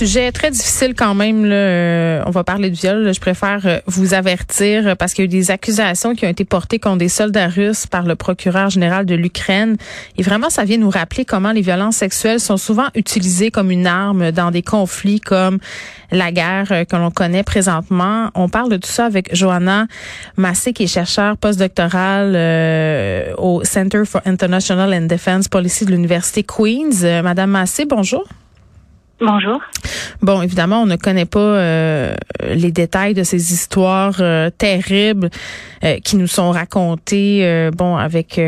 Sujet très difficile quand même. Là. Euh, on va parler de viol. Je préfère euh, vous avertir euh, parce qu'il y a eu des accusations qui ont été portées contre des soldats russes par le procureur général de l'Ukraine. Et vraiment, ça vient nous rappeler comment les violences sexuelles sont souvent utilisées comme une arme dans des conflits comme la guerre que l'on connaît présentement. On parle de tout ça avec Johanna Massé, qui est chercheur postdoctoral au Center for International and Defense Policy de l'Université Queen's. Madame Massé, bonjour. Bonjour. Bon, évidemment, on ne connaît pas euh, les détails de ces histoires euh, terribles euh, qui nous sont racontées, bon, avec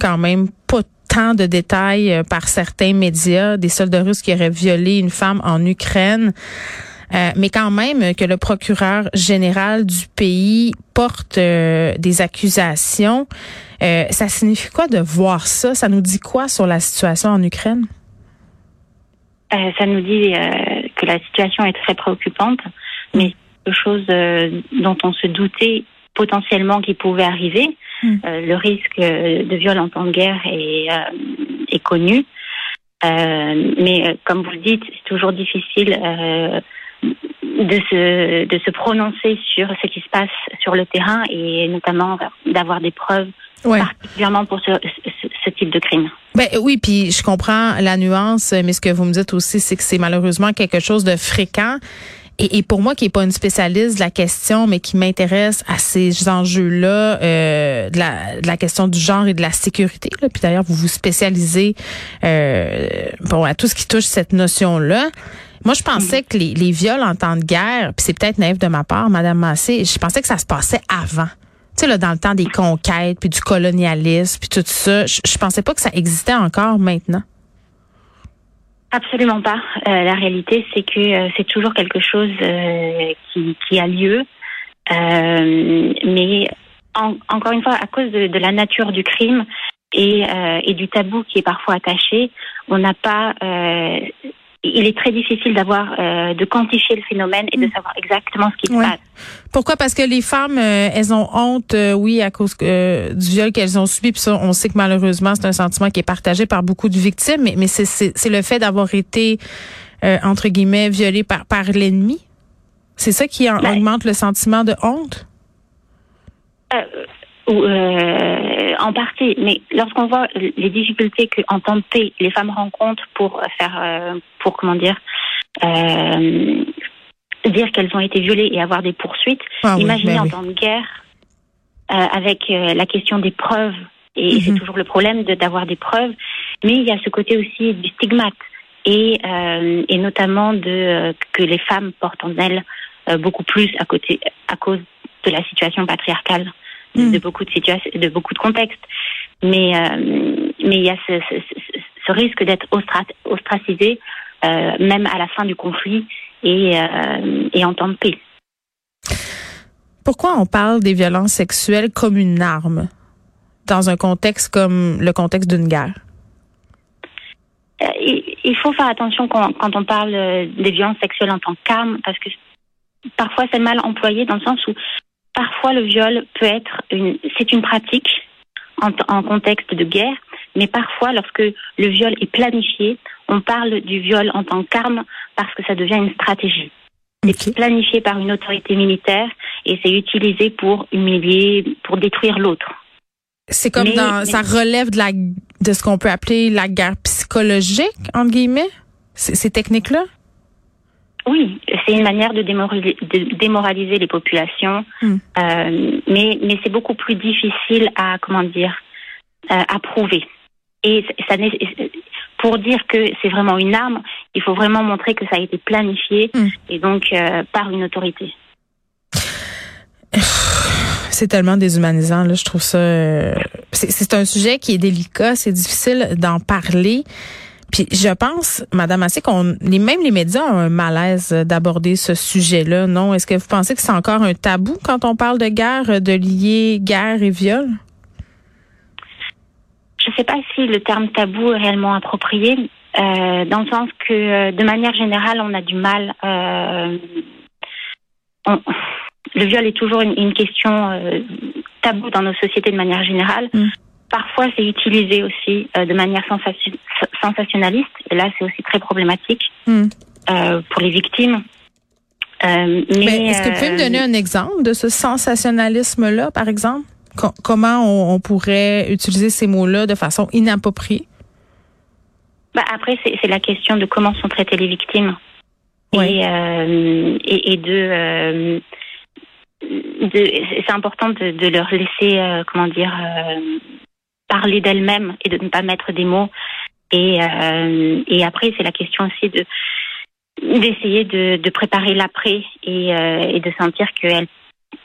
quand même pas tant de détails par certains médias, des soldats russes qui auraient violé une femme en Ukraine. mais quand même que le procureur général du pays porte des accusations, ça signifie quoi de voir ça? Ça nous dit quoi sur la situation en Ukraine? Euh, ça nous dit euh, que la situation est très préoccupante, mais quelque chose euh, dont on se doutait potentiellement qu'il pouvait arriver. Hmm. le risque de viol en temps de guerre est, est connu. mais comme vous le dites, c'est toujours difficile de se, de se prononcer sur ce qui se passe sur le terrain et notamment d'avoir des preuves particulièrement pour ce, ce, type de crime. Ben oui, puis je comprends la nuance, mais ce que vous me dites aussi, c'est que c'est malheureusement quelque chose de fréquent. Et, et, pour moi, qui est pas une spécialiste de la question, mais qui m'intéresse à ces enjeux-là, euh, de, la, de la question du genre et de la sécurité. Là. Puis d'ailleurs, vous vous spécialisez euh, bon à tout ce qui touche cette notion-là. Moi, je pensais que les, les viols en temps de guerre, puis c'est peut-être naïf de ma part, Madame Massé, je pensais que ça se passait avant dans le temps des conquêtes, puis du colonialisme, puis tout ça, je, pensais pas que ça existait encore maintenant. Absolument pas. Euh, la réalité, c'est que euh, c'est toujours quelque chose euh, qui, qui, a lieu. mais encore une fois, à cause de, de la nature du crime et, et, du tabou qui est parfois attaché, on n'a pas il est très difficile d'avoir euh, de quantifier le phénomène et de mm. savoir exactement ce qui se passe. Pourquoi? Parce que les femmes, euh, elles ont honte, euh, oui, à cause du viol qu'elles ont subi. Puis ça, on sait que malheureusement, c'est un sentiment qui est partagé par beaucoup de victimes. Mais, mais c'est le fait d'avoir été entre guillemets violée par par l'ennemi. C'est ça qui en, ben augmente le sentiment de honte? Euh, en partie, mais lorsqu'on voit les difficultés que en temps de paix les femmes rencontrent pour faire, euh, pour comment dire, euh, dire qu'elles ont été violées et avoir des poursuites. Ah imaginez en temps de guerre, avec la question des preuves, et c'est mhm. toujours le problème d'avoir des preuves, mais il y a ce côté aussi du stigmate et, et notamment de que les femmes portent en elles beaucoup plus à côté à cause de la situation patriarcale de hmm. beaucoup de situations, de beaucoup de contextes. Mais euh, mais il y a ce, ce, ce risque d'être ostracisé euh, même à la fin du conflit et euh, et en temps de paix. Pourquoi on parle des violences sexuelles comme une arme dans un contexte comme le contexte d'une guerre? Il faut faire attention quand on parle des violences sexuelles en tant qu'arme, parce que parfois c'est mal employé dans le sens où parfois le viol peut être une, c'est une pratique en, en, contexte de guerre, mais parfois lorsque le viol est planifié, on parle du viol en tant qu'arme parce que ça devient une stratégie. C'est planifié par une autorité militaire et c'est utilisé pour humilier, pour détruire l'autre. C'est comme dans, ça relève de la, de ce qu'on peut appeler la guerre psychologique, entre guillemets, ces techniques-là? Oui, c'est une manière de démoraliser, de démoraliser les populations, hmm. euh, mais, mais c'est beaucoup plus difficile à, comment dire, euh, à prouver. Et ça, pour dire que c'est vraiment une arme, il faut vraiment montrer que ça a été planifié hmm. et donc euh, par une autorité. C'est tellement déshumanisant, là. Je trouve ça. Euh, c'est un sujet qui est délicat, c'est difficile d'en parler. Puis je pense, Madame Assé, qu'on les, même les médias ont un malaise d'aborder ce sujet-là, non? Est-ce que vous pensez que c'est encore un tabou quand on parle de guerre, de lier guerre et viol? Je ne sais pas si le terme tabou est réellement approprié, euh, dans le sens que, euh, de manière générale, on a du mal. Euh, le viol est toujours une, question euh, tabou dans nos sociétés de manière générale. Mm. Parfois, c'est utilisé aussi euh, de manière sensationnaliste, et là, c'est aussi très problématique mm. euh, pour les victimes. mais, mais est-ce que vous pouvez me donner un exemple de ce sensationnalisme-là, par exemple? comment on, pourrait utiliser ces mots-là de façon inappropriée? Bah après, c'est la question de comment sont traitées les victimes. Et, et, et, de c'est important de, de, leur laisser, euh, comment dire, euh, parler d'elles-mêmes et de ne pas mettre des mots. Et, euh, et après, c'est la question aussi de d'essayer de, de, préparer l'après et, et, de sentir qu'elles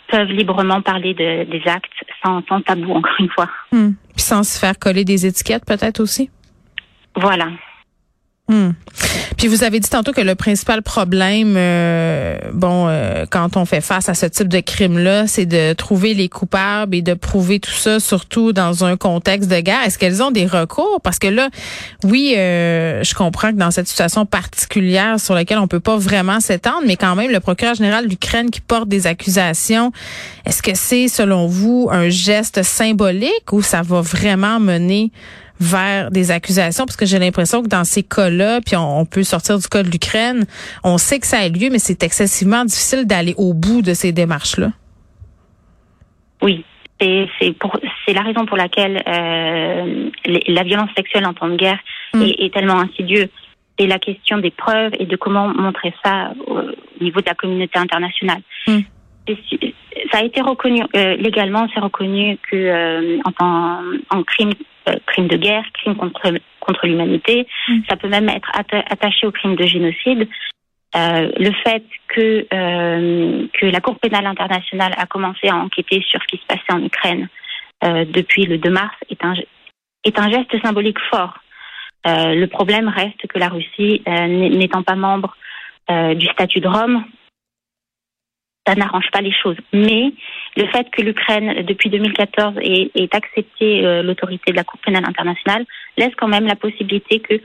peuvent librement parler de, des actes sans, sans, tabou, encore une fois. Hmm. Puis sans se faire coller des étiquettes, peut-être aussi. Voilà. Hmm. Puis vous avez dit tantôt que le principal problème, euh, bon, euh, quand on fait face à ce type de crime-là, c'est de trouver les coupables et de prouver tout ça, surtout dans un contexte de guerre. Est-ce qu'elles ont des recours? Parce que là, oui, euh, je comprends que dans cette situation particulière sur laquelle on peut pas vraiment s'étendre, mais quand même, le procureur général d'Ukraine qui porte des accusations, est-ce que c'est, selon vous, un geste symbolique ou ça va vraiment mener vers des accusations parce que j'ai l'impression que dans ces cas-là, puis on, peut sortir du cas de l'Ukraine, on sait que ça a lieu, mais c'est excessivement difficile d'aller au bout de ces démarches-là. Oui. C'est c'est la raison pour laquelle euh, la violence sexuelle en temps de guerre mm. est, tellement insidieuse. C'est la question des preuves et de comment montrer ça au niveau de la communauté internationale. Mm. Ça a été reconnu euh, légalement, c'est reconnu que euh, en, en crime euh, crime de guerre, crime contre, contre l'humanité. Mm. Ça peut même être attaché au crime de génocide. Euh, le fait que, euh, que la Cour pénale internationale a commencé à enquêter sur ce qui se passait en Ukraine depuis le 2 mars est un, est un geste symbolique fort. Le problème reste que la Russie, n'étant pas membre du statut de Rome, ça n'arrange pas les choses. Mais le fait que l'Ukraine, depuis 2014, ait, accepté euh, l'autorité de la Cour pénale internationale laisse quand même la possibilité que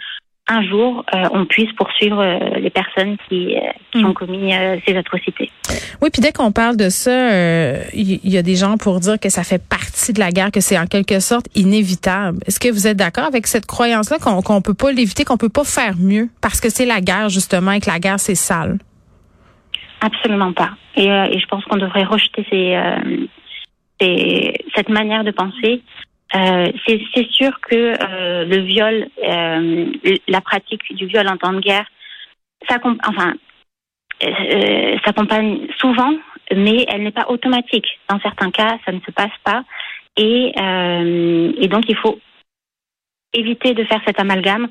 un jour, euh, on puisse poursuivre euh, les personnes qui, qui hmm. ont commis ces atrocités. Oui, puis dès qu'on parle de ça, il y, a des gens pour dire que ça fait partie de la guerre, que c'est en quelque sorte inévitable. Est-ce que vous êtes d'accord avec cette croyance-là qu'on qu'on peut pas l'éviter, qu'on peut pas faire mieux parce que c'est la guerre justement et que la guerre c'est sale? Absolument pas. Et, euh, et je pense qu'on devrait rejeter ces, euh, ces, cette manière de penser. Euh, c'est sûr que euh, le viol, euh, la pratique du viol en temps de guerre, ça, enfin, s'accompagne souvent, mais elle n'est pas automatique. Dans certains cas, ça ne se passe pas. Et, et donc, il faut éviter de faire cet amalgame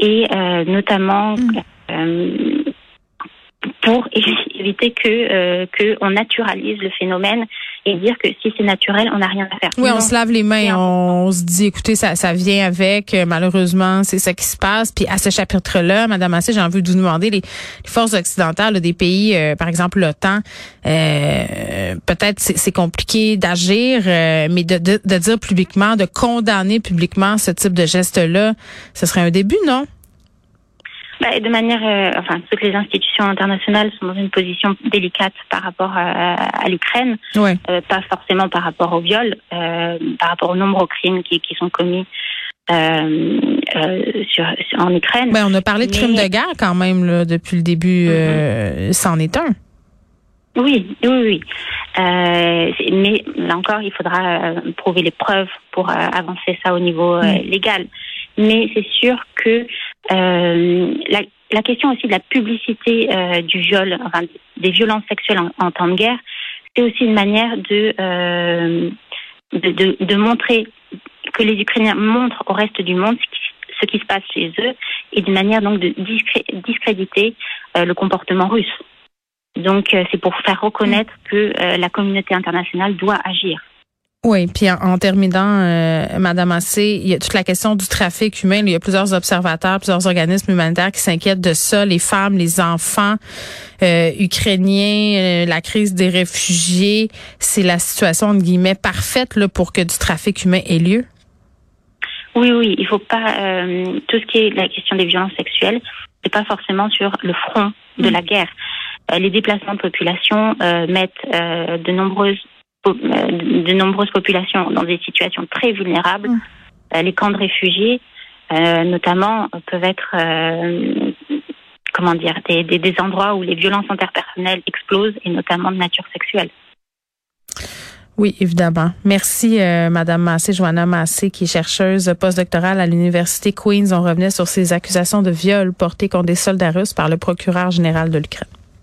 et notamment mmh pour éviter que euh, que on naturalise le phénomène et dire que si c'est naturel, on n'a rien à faire. Oui, on se lave les mains, on, se dit, écoutez, ça, ça vient avec. Euh, malheureusement, c'est ça qui se passe. Puis à ce chapitre-là, Madame Assé, j'ai envie de vous demander les, forces occidentales des pays, euh, par exemple l'OTAN. Euh, peut-être c'est compliqué d'agir, mais de, de, de dire publiquement, de condamner publiquement ce type de geste-là, ce serait un début, non? Bah, de manière, euh, enfin, toutes les institutions internationales sont dans une position délicate par rapport à, à l'Ukraine, euh, pas forcément par rapport au viol, euh, par rapport au nombre de crimes qui, qui sont commis sur, en Ukraine. Ben, on a parlé de crimes de guerre quand même là, depuis le début. Mm-hmm. c'en est un. Oui, oui, oui. Euh, mais là encore, il faudra euh, prouver les preuves pour euh, avancer ça au niveau euh, mm. légal. Mais c'est sûr que la, la, question aussi de la publicité du viol, enfin des violences sexuelles en, temps de guerre, c'est aussi une manière de, de, de, de, montrer que les Ukrainiens montrent au reste du monde ce qui, ce qui se passe chez eux et d'une manière donc de discréditer le comportement russe. Donc, euh, c'est pour faire reconnaître que euh, la communauté internationale doit agir. Oui, puis en, terminant, euh, Madame Assé, il y a toute la question du trafic humain. Il y a plusieurs observateurs, plusieurs organismes humanitaires qui s'inquiètent de ça, les femmes, les enfants ukrainiens, la crise des réfugiés. C'est la situation entre guillemets parfaite là, pour que du trafic humain ait lieu. Oui, oui, il faut pas tout ce qui est la question des violences sexuelles, c'est pas forcément sur le front de mm. la guerre. Euh, les déplacements de population euh, mettent euh, de nombreuses de nombreuses populations dans des situations très vulnérables. Mm. les camps de réfugiés, notamment, peuvent être comment dire des, des, des, endroits où les violences interpersonnelles explosent et notamment de nature sexuelle. Oui, évidemment. Merci, Madame Massé, Joanna Massé, qui est chercheuse postdoctorale à l'Université Queens. On revenait sur ces accusations de viol portées contre des soldats russes par le procureur général de l'Ukraine.